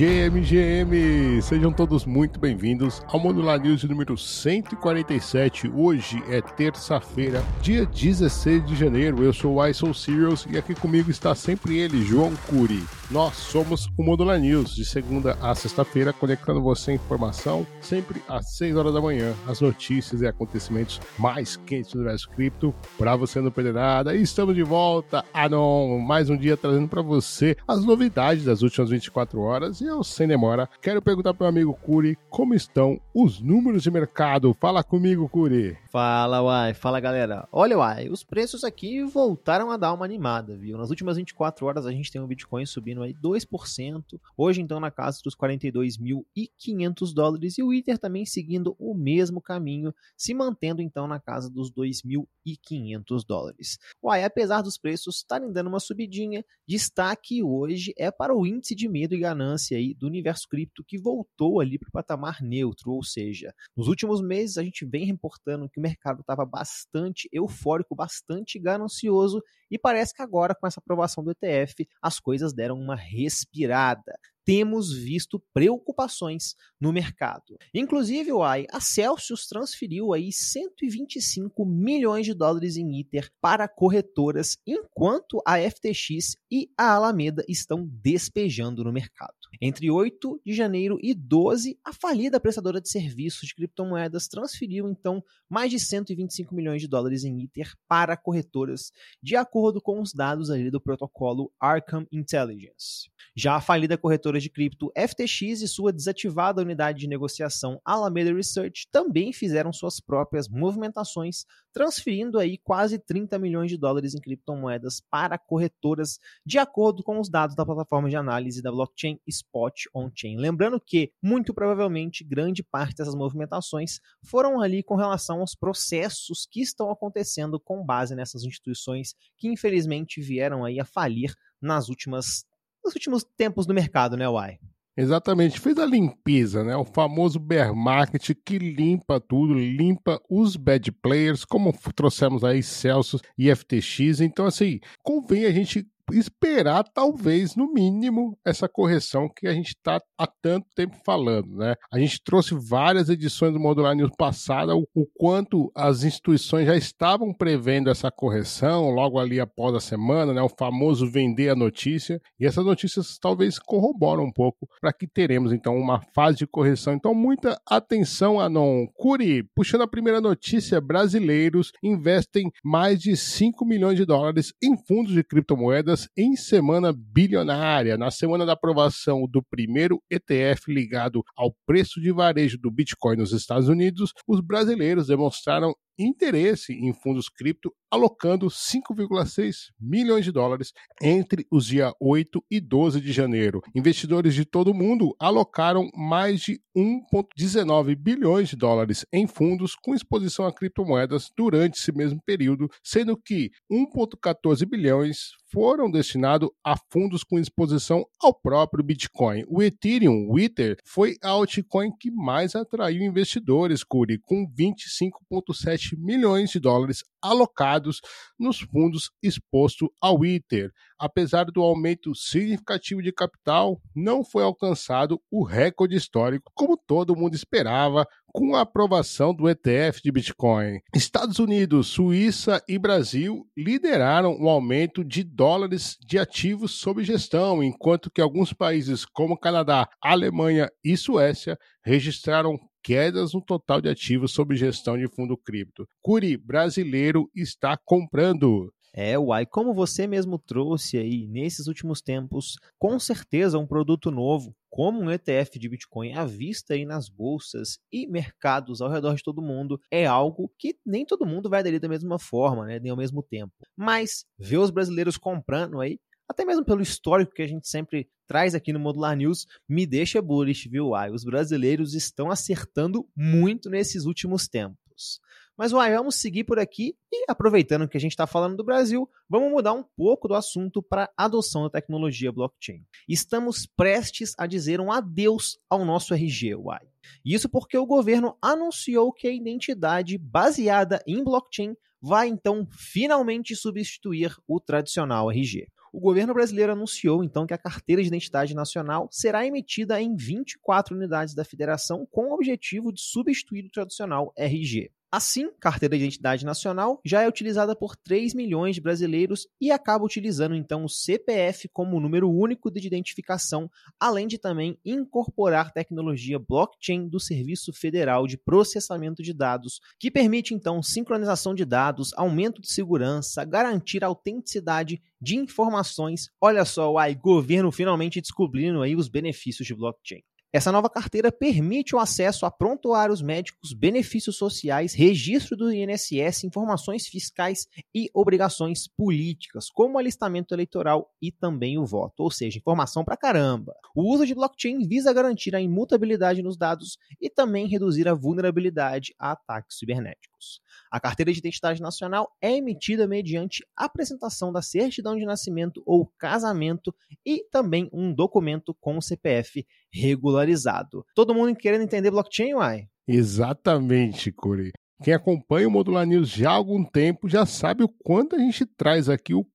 GMGM! Sejam todos muito bem-vindos ao Modular News número 147. Hoje é terça-feira, dia 16 de janeiro. Eu sou o Serials e aqui comigo está sempre ele, João Curi. Nós somos o Modular News, de segunda a sexta-feira, conectando você à informação, sempre às 6 horas da manhã, as notícias e acontecimentos mais quentes do universo cripto, para você não perder nada. E estamos de volta, Anon, mais um dia trazendo para você as novidades das últimas 24 horas. E eu, sem demora, quero perguntar para o amigo Curi como estão os números de mercado. Fala comigo, Curi. Fala, Uai. Fala, galera. Olha, Uai, os preços aqui voltaram a dar uma animada, viu? Nas últimas 24 horas a gente tem o Bitcoin subindo aí 2%. Hoje, então, na casa dos 42.500 dólares. E o Ether também seguindo o mesmo caminho, se mantendo, então, na casa dos 2.500 dólares. Uai, apesar dos preços estarem dando uma subidinha, destaque hoje é para o índice de medo e ganância aí do universo cripto que voltou ali para o patamar neutro, ou seja, nos últimos meses a gente vem reportando que o mercado estava bastante eufórico, bastante ganancioso e parece que agora com essa aprovação do ETF as coisas deram uma respirada temos visto preocupações no mercado. Inclusive, o AI, a Celsius transferiu aí 125 milhões de dólares em Ether para corretoras, enquanto a FTX e a Alameda estão despejando no mercado. Entre 8 de janeiro e 12, a falida prestadora de serviços de criptomoedas transferiu então mais de 125 milhões de dólares em Ether para corretoras, de acordo com os dados ali do protocolo Arkham Intelligence. Já a falida corretora de cripto FTX e sua desativada unidade de negociação Alameda Research também fizeram suas próprias movimentações, transferindo aí quase 30 milhões de dólares em criptomoedas para corretoras, de acordo com os dados da plataforma de análise da blockchain Spot On-Chain. Lembrando que, muito provavelmente, grande parte dessas movimentações foram ali com relação aos processos que estão acontecendo com base nessas instituições que infelizmente vieram aí a falir nas últimas nos últimos tempos do mercado, né, Uai? Exatamente, fez a limpeza, né? O famoso bear market que limpa tudo, limpa os bad players, como trouxemos aí Celsius e FTX. Então, assim, convém a gente esperar, talvez, no mínimo, essa correção que a gente está há tanto tempo falando, né? A gente trouxe várias edições do Modular News passada, o, o, quanto as instituições já estavam prevendo essa correção logo ali após a semana, né? O famoso vender a notícia, e essas notícias talvez corroboram um pouco para que teremos, então, uma fase de correção. Então, muita atenção, Anon. Curi, puxando a primeira notícia, brasileiros investem mais de 5 milhões de dólares em fundos de criptomoedas em semana bilionária. Na semana da aprovação do primeiro ETF ligado ao preço de varejo do Bitcoin nos Estados Unidos, os brasileiros demonstraram interesse em fundos cripto, alocando 5,6 milhões de dólares entre os dias 8 e 12 de janeiro. Investidores de todo o mundo alocaram mais de 1,19 bilhões de dólares em fundos com exposição a criptomoedas durante esse mesmo período, sendo que 1,14 bilhões foram destinados a fundos com exposição ao próprio Bitcoin. O Ethereum, o Ether, foi a altcoin que mais atraiu investidores, Curi, com 25,7 milhões de dólares alocados nos fundos expostos ao ITER. Apesar do aumento significativo de capital, não foi alcançado o recorde histórico como todo mundo esperava com a aprovação do ETF de Bitcoin. Estados Unidos, Suíça e Brasil lideraram o aumento de dólares de ativos sob gestão, enquanto que alguns países como Canadá, Alemanha e Suécia registraram quedas no total de ativos sob gestão de fundo cripto. Curi, brasileiro está comprando. É, Uai, como você mesmo trouxe aí nesses últimos tempos, com certeza um produto novo, como um ETF de Bitcoin à vista aí nas bolsas e mercados ao redor de todo mundo, é algo que nem todo mundo vai aderir da mesma forma, né, nem ao mesmo tempo. Mas ver os brasileiros comprando aí até mesmo pelo histórico que a gente sempre traz aqui no Modular News, me deixa bullish, viu, Uai? Os brasileiros estão acertando muito nesses últimos tempos. Mas, Uai, vamos seguir por aqui e, aproveitando que a gente está falando do Brasil, vamos mudar um pouco do assunto para a adoção da tecnologia blockchain. Estamos prestes a dizer um adeus ao nosso RG, Uai. Isso porque o governo anunciou que a identidade baseada em blockchain vai então finalmente substituir o tradicional RG. O governo brasileiro anunciou então que a carteira de identidade nacional será emitida em 24 unidades da federação com o objetivo de substituir o tradicional RG. Assim, carteira de identidade nacional já é utilizada por 3 milhões de brasileiros e acaba utilizando então o CPF como número único de identificação, além de também incorporar tecnologia blockchain do Serviço Federal de Processamento de Dados, que permite então sincronização de dados, aumento de segurança, garantir a autenticidade de informações. Olha só, o governo finalmente descobrindo aí os benefícios de blockchain. Essa nova carteira permite o acesso a prontuários médicos, benefícios sociais, registro do INSS, informações fiscais e obrigações políticas, como alistamento eleitoral e também o voto, ou seja, informação pra caramba. O uso de blockchain visa garantir a imutabilidade nos dados e também reduzir a vulnerabilidade a ataques cibernéticos. A carteira de identidade nacional é emitida mediante apresentação da certidão de nascimento ou casamento e também um documento com o CPF regularizado. Todo mundo querendo entender blockchain, uai? Exatamente, Curi. Quem acompanha o Modular News já há algum tempo já sabe o quanto a gente traz aqui o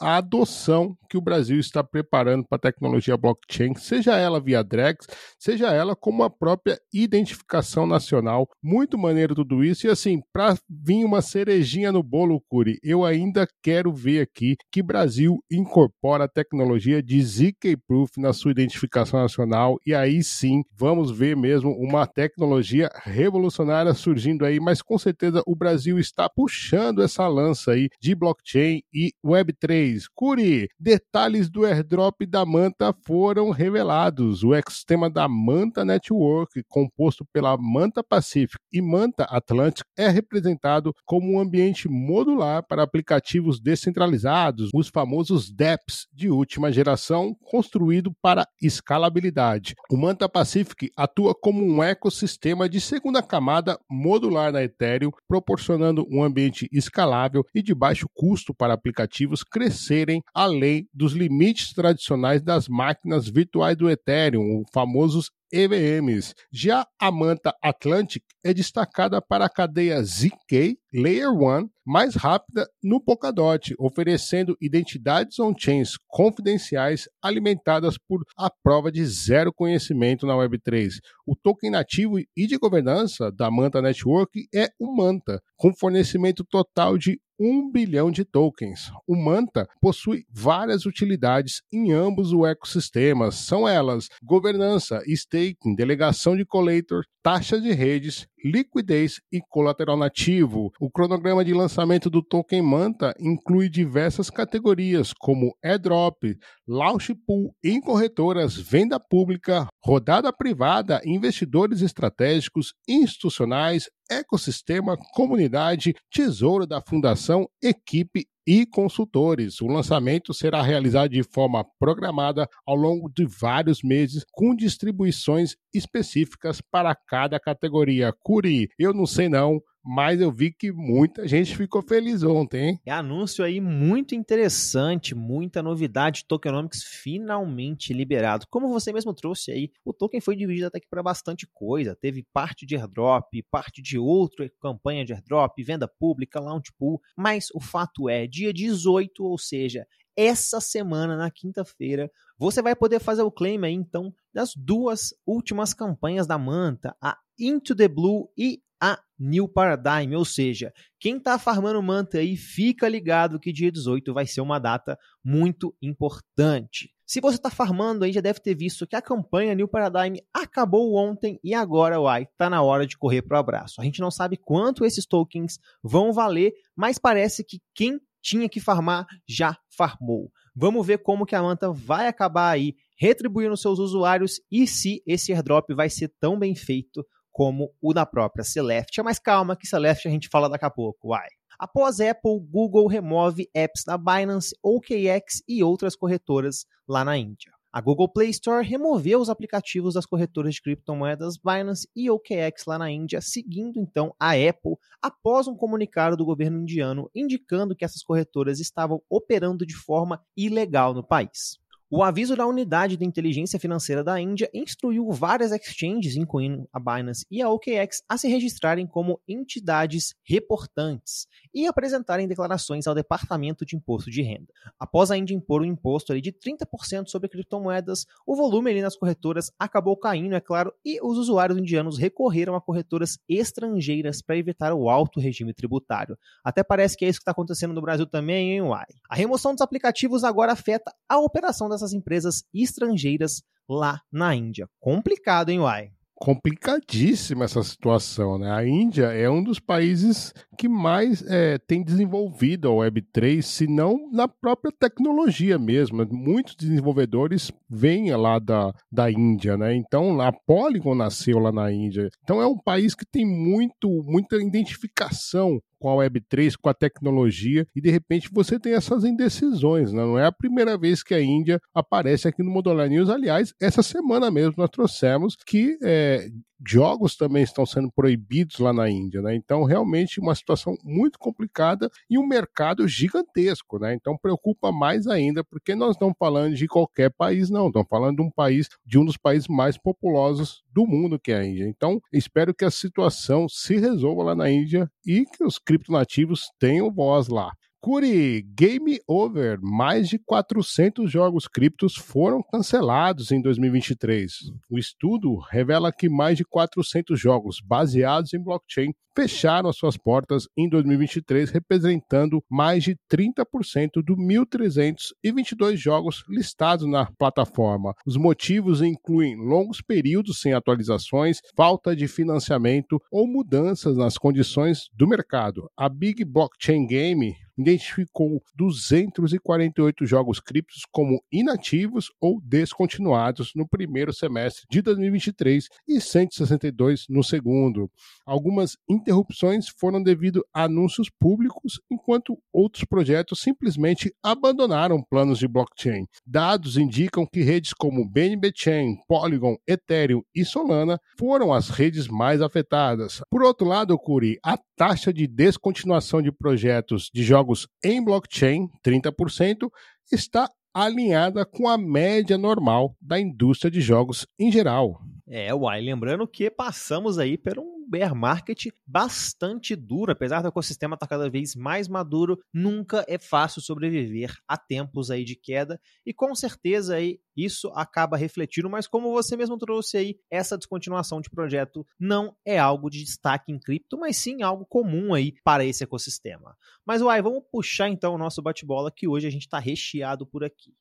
a adoção que o Brasil está preparando para a tecnologia blockchain, seja ela via Drex, seja ela como a própria identificação nacional. Muito maneiro tudo isso. E assim, para vir uma cerejinha no bolo, Curi, eu ainda quero ver aqui que Brasil incorpora a tecnologia de ZK Proof na sua identificação nacional. E aí sim, vamos ver mesmo uma tecnologia revolucionária surgindo aí. Mas com certeza o Brasil está puxando essa lança aí de blockchain e Web3. Curi, detalhes do airdrop da Manta foram revelados. O ecossistema da Manta Network, composto pela Manta Pacific e Manta Atlantic, é representado como um ambiente modular para aplicativos descentralizados, os famosos DApps de última geração, construído para escalabilidade. O Manta Pacific atua como um ecossistema de segunda camada modular na Ethereum, proporcionando um ambiente escalável e de baixo custo para aplicativos crescerem além dos limites tradicionais das máquinas virtuais do Ethereum, os famosos EVMs. Já a Manta Atlantic é destacada para a cadeia ZK Layer 1 mais rápida no Polkadot, oferecendo identidades on-chains confidenciais alimentadas por a prova de zero conhecimento na Web3. O token nativo e de governança da Manta Network é o Manta, com fornecimento total de 1 bilhão de tokens. O Manta possui várias utilidades em ambos os ecossistemas. São elas governança, staking, delegação de collector, taxa de redes, liquidez e colateral nativo. O cronograma de lançamento do token Manta inclui diversas categorias, como airdrop, launch pool em corretoras, venda pública, rodada privada, investidores estratégicos, institucionais, ecossistema, comunidade, tesouro da fundação, equipe e consultores. O lançamento será realizado de forma programada ao longo de vários meses, com distribuições específicas para cada categoria. Curi, eu não sei não, mas eu vi que muita gente ficou feliz ontem, hein? É anúncio aí muito interessante, muita novidade. Tokenomics finalmente liberado. Como você mesmo trouxe aí, o token foi dividido até que para bastante coisa. Teve parte de airdrop, parte de outra campanha de airdrop, venda pública, launch pool. Mas o fato é, dia 18, ou seja, essa semana, na quinta-feira, você vai poder fazer o claim aí, então, das duas últimas campanhas da Manta, a Into the Blue e a New Paradigm, ou seja, quem está farmando manta aí, fica ligado que dia 18 vai ser uma data muito importante. Se você está farmando aí, já deve ter visto que a campanha New Paradigm acabou ontem e agora, uai, está na hora de correr para o abraço. A gente não sabe quanto esses tokens vão valer, mas parece que quem tinha que farmar já farmou. Vamos ver como que a Manta vai acabar aí retribuindo seus usuários e se esse airdrop vai ser tão bem feito como o da própria Celestia, mas calma que Celestia a gente fala daqui a pouco, vai. Após Apple, Google remove apps da Binance, OKX e outras corretoras lá na Índia. A Google Play Store removeu os aplicativos das corretoras de criptomoedas Binance e OKX lá na Índia, seguindo então a Apple após um comunicado do governo indiano indicando que essas corretoras estavam operando de forma ilegal no país. O aviso da Unidade de Inteligência Financeira da Índia instruiu várias exchanges, incluindo a Binance e a OKX, a se registrarem como entidades reportantes. E apresentarem declarações ao Departamento de Imposto de Renda. Após a Índia impor um imposto ali de 30% sobre criptomoedas, o volume ali nas corretoras acabou caindo, é claro, e os usuários indianos recorreram a corretoras estrangeiras para evitar o alto regime tributário. Até parece que é isso que está acontecendo no Brasil também, hein, Uai? A remoção dos aplicativos agora afeta a operação dessas empresas estrangeiras lá na Índia. Complicado, hein, Uai? Complicadíssima essa situação, né? A Índia é um dos países que mais é, tem desenvolvido a Web3, se não na própria tecnologia mesmo. Muitos desenvolvedores vêm lá da, da Índia, né? Então a Polygon nasceu lá na Índia. Então é um país que tem muito, muita identificação com a Web3, com a tecnologia, e de repente você tem essas indecisões. Né? Não é a primeira vez que a Índia aparece aqui no Modular News. Aliás, essa semana mesmo nós trouxemos que é, jogos também estão sendo proibidos lá na Índia, né? Então, realmente uma situação muito complicada e um mercado gigantesco, né? Então, preocupa mais ainda, porque nós não estamos falando de qualquer país, não. Estamos falando de um país, de um dos países mais populosos do mundo, que é a Índia. Então, espero que a situação se resolva lá na Índia e que os criptonativos tenham voz lá. Curi, game over. Mais de 400 jogos criptos foram cancelados em 2023. O estudo revela que mais de 400 jogos baseados em blockchain fecharam as suas portas em 2023, representando mais de 30% do 1.322 jogos listados na plataforma. Os motivos incluem longos períodos sem atualizações, falta de financiamento ou mudanças nas condições do mercado. A Big Blockchain Game identificou 248 jogos criptos como inativos ou descontinuados no primeiro semestre de 2023 e 162 no segundo. Algumas interrupções foram devido a anúncios públicos, enquanto outros projetos simplesmente abandonaram planos de blockchain. Dados indicam que redes como BNB Chain, Polygon, Ethereum e Solana foram as redes mais afetadas. Por outro lado, Curi, a taxa de descontinuação de projetos de jogos em blockchain, 30%, está alinhada com a média normal da indústria de jogos em geral. É, uai, lembrando que passamos aí por um bear market bastante duro, apesar do ecossistema estar cada vez mais maduro, nunca é fácil sobreviver a tempos aí de queda e com certeza aí isso acaba refletindo, mas como você mesmo trouxe aí, essa descontinuação de projeto não é algo de destaque em cripto, mas sim algo comum aí para esse ecossistema. Mas uai, vamos puxar então o nosso bate-bola que hoje a gente está recheado por aqui.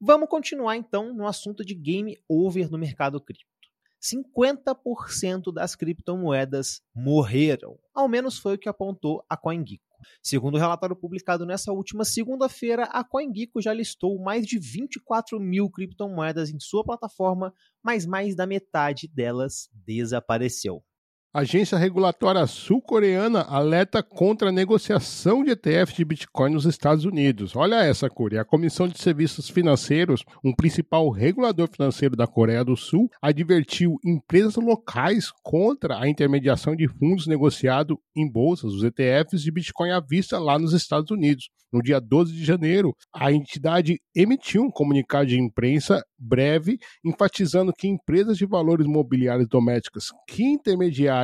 Vamos continuar então no assunto de game over no mercado cripto. 50% das criptomoedas morreram. Ao menos foi o que apontou a CoinGecko. Segundo o relatório publicado nessa última segunda-feira, a CoinGecko já listou mais de 24 mil criptomoedas em sua plataforma, mas mais da metade delas desapareceu. Agência regulatória sul-coreana alerta contra a negociação de ETF de Bitcoin nos Estados Unidos. Olha essa, Coreia. A Comissão de Serviços Financeiros, um principal regulador financeiro da Coreia do Sul, advertiu empresas locais contra a intermediação de fundos negociados em bolsas, os ETFs de Bitcoin à vista lá nos Estados Unidos. No dia 12 de janeiro, a entidade emitiu um comunicado de imprensa breve, enfatizando que empresas de valores mobiliários domésticas que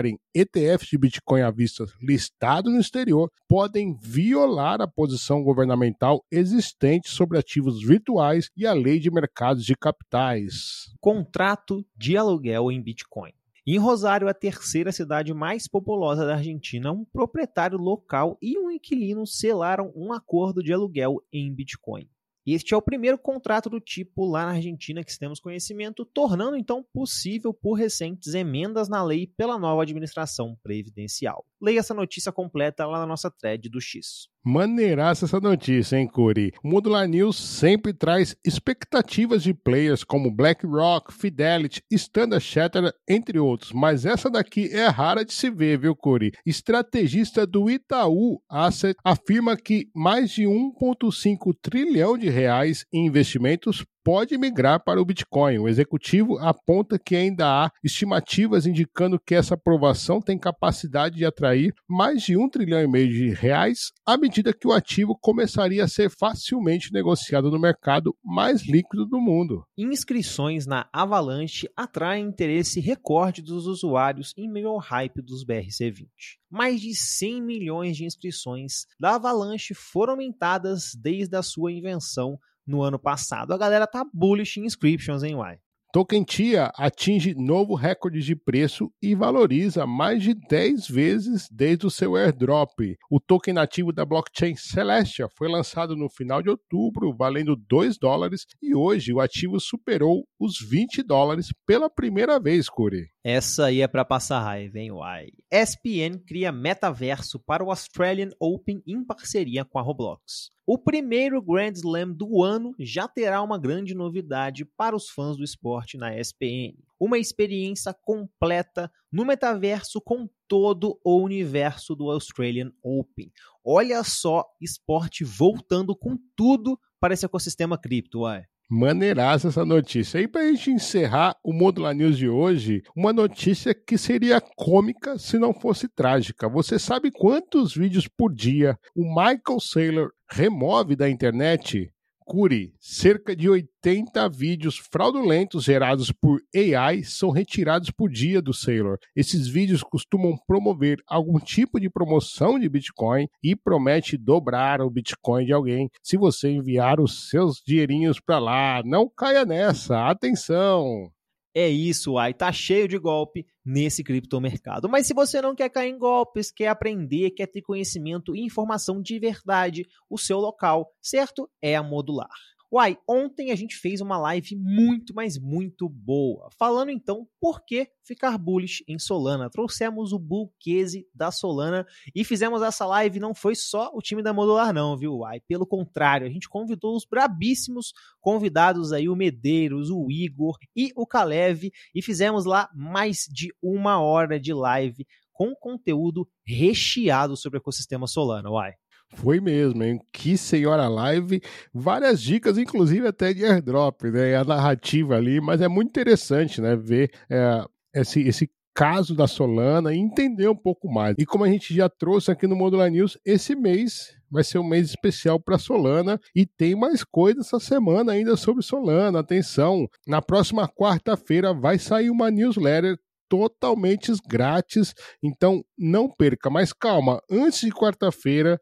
intermediarem ETFs de Bitcoin à vista listados no exterior podem violar a posição governamental existente sobre ativos virtuais e a lei de mercados de capitais. Contrato de aluguel em Bitcoin. Em Rosário, a terceira cidade mais populosa da Argentina, um proprietário local e um inquilino selaram um acordo de aluguel em Bitcoin. Este é o primeiro contrato do tipo lá na Argentina que temos conhecimento, tornando então possível por recentes emendas na lei pela nova administração previdencial. Leia essa notícia completa lá na nossa thread do X. Maneiraça essa notícia, hein, Curi? O Modular News sempre traz expectativas de players como BlackRock, Fidelity, Standard Chartered, entre outros, mas essa daqui é rara de se ver, viu, Curi? Estrategista do Itaú Asset afirma que mais de 1,5 trilhão de reais em investimentos pode migrar para o Bitcoin. O executivo aponta que ainda há estimativas indicando que essa aprovação tem capacidade de atrair mais de um trilhão e meio de reais à medida que o ativo começaria a ser facilmente negociado no mercado mais líquido do mundo. Inscrições na Avalanche atraem interesse recorde dos usuários em meio ao hype dos BRC20 mais de 100 milhões de inscrições da Avalanche foram aumentadas desde a sua invenção no ano passado. A galera tá bullish em inscriptions, hein, Uai? Token TIA atinge novo recorde de preço e valoriza mais de 10 vezes desde o seu airdrop. O token nativo da blockchain Celestia foi lançado no final de outubro, valendo 2 dólares, e hoje o ativo superou os 20 dólares pela primeira vez, Curi. Essa aí é para passar raiva, hein, uai. SPN cria metaverso para o Australian Open em parceria com a Roblox. O primeiro Grand Slam do ano já terá uma grande novidade para os fãs do esporte na SPN. Uma experiência completa no metaverso com todo o universo do Australian Open. Olha só, esporte voltando com tudo para esse ecossistema cripto, uai. Maneiraça essa notícia. E para a gente encerrar o Modular News de hoje, uma notícia que seria cômica se não fosse trágica. Você sabe quantos vídeos por dia o Michael Saylor remove da internet? Curi, cerca de 80 vídeos fraudulentos gerados por AI são retirados por dia do Sailor. Esses vídeos costumam promover algum tipo de promoção de Bitcoin e promete dobrar o Bitcoin de alguém se você enviar os seus dinheirinhos para lá. Não caia nessa, atenção! É isso, ai, tá cheio de golpe nesse criptomercado. Mas se você não quer cair em golpes, quer aprender, quer ter conhecimento e informação de verdade, o seu local, certo? É a Modular. Uai, ontem a gente fez uma live muito, mas muito boa. Falando então por que ficar bullish em Solana. Trouxemos o bull case da Solana e fizemos essa live. Não foi só o time da Modular, não, viu? Uai, pelo contrário, a gente convidou os brabíssimos convidados aí, o Medeiros, o Igor e o Kalev, e fizemos lá mais de uma hora de live com conteúdo recheado sobre o ecossistema Solana. Uai. Foi mesmo, hein? Que senhora live, várias dicas, inclusive até de airdrop, né? A narrativa ali, mas é muito interessante, né? Ver é, esse, esse caso da Solana e entender um pouco mais. E como a gente já trouxe aqui no Modular News, esse mês vai ser um mês especial para Solana e tem mais coisas essa semana ainda sobre Solana. Atenção, na próxima quarta-feira vai sair uma newsletter totalmente grátis, então não perca. Mas calma, antes de quarta-feira,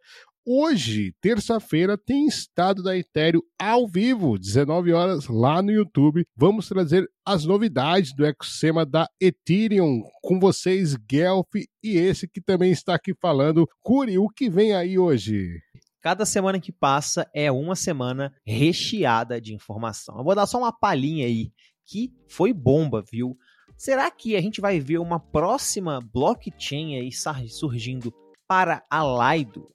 Hoje, terça-feira, tem estado da Ethereum ao vivo, 19 horas lá no YouTube. Vamos trazer as novidades do ecossistema da Ethereum com vocês, Guelph, e esse que também está aqui falando. Curi, o que vem aí hoje? Cada semana que passa é uma semana recheada de informação. Eu vou dar só uma palhinha aí, que foi bomba, viu? Será que a gente vai ver uma próxima blockchain aí surgindo para a Lido?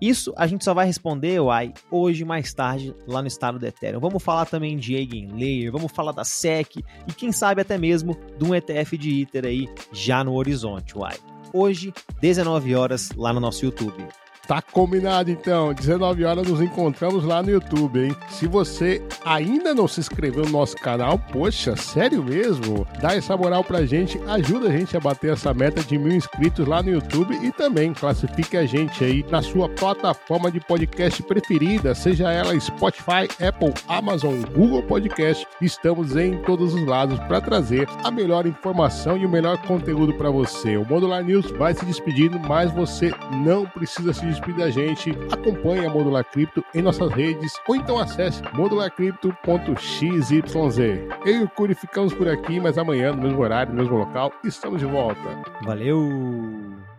Isso a gente só vai responder, Uai, hoje mais tarde lá no estado do Ethereum. Vamos falar também de Eigenlayer, vamos falar da SEC e quem sabe até mesmo de um ETF de Ether aí já no horizonte, Uai. Hoje, 19 horas lá no nosso YouTube. Tá combinado então, 19 horas nos encontramos lá no YouTube, hein? Se você ainda não se inscreveu no nosso canal, poxa, sério mesmo? Dá essa moral pra gente, ajuda a gente a bater essa meta de mil inscritos lá no YouTube e também classifique a gente aí na sua plataforma de podcast preferida, seja ela Spotify, Apple, Amazon, Google Podcast. Estamos em todos os lados para trazer a melhor informação e o melhor conteúdo para você. O Modular News vai se despedindo, mas você não precisa se despedir da gente, acompanhe a Modular Cripto em nossas redes ou então acesse modularcrypto.xyz. Eu e o Curi ficamos por aqui, mas amanhã, no mesmo horário, no mesmo local, estamos de volta. Valeu!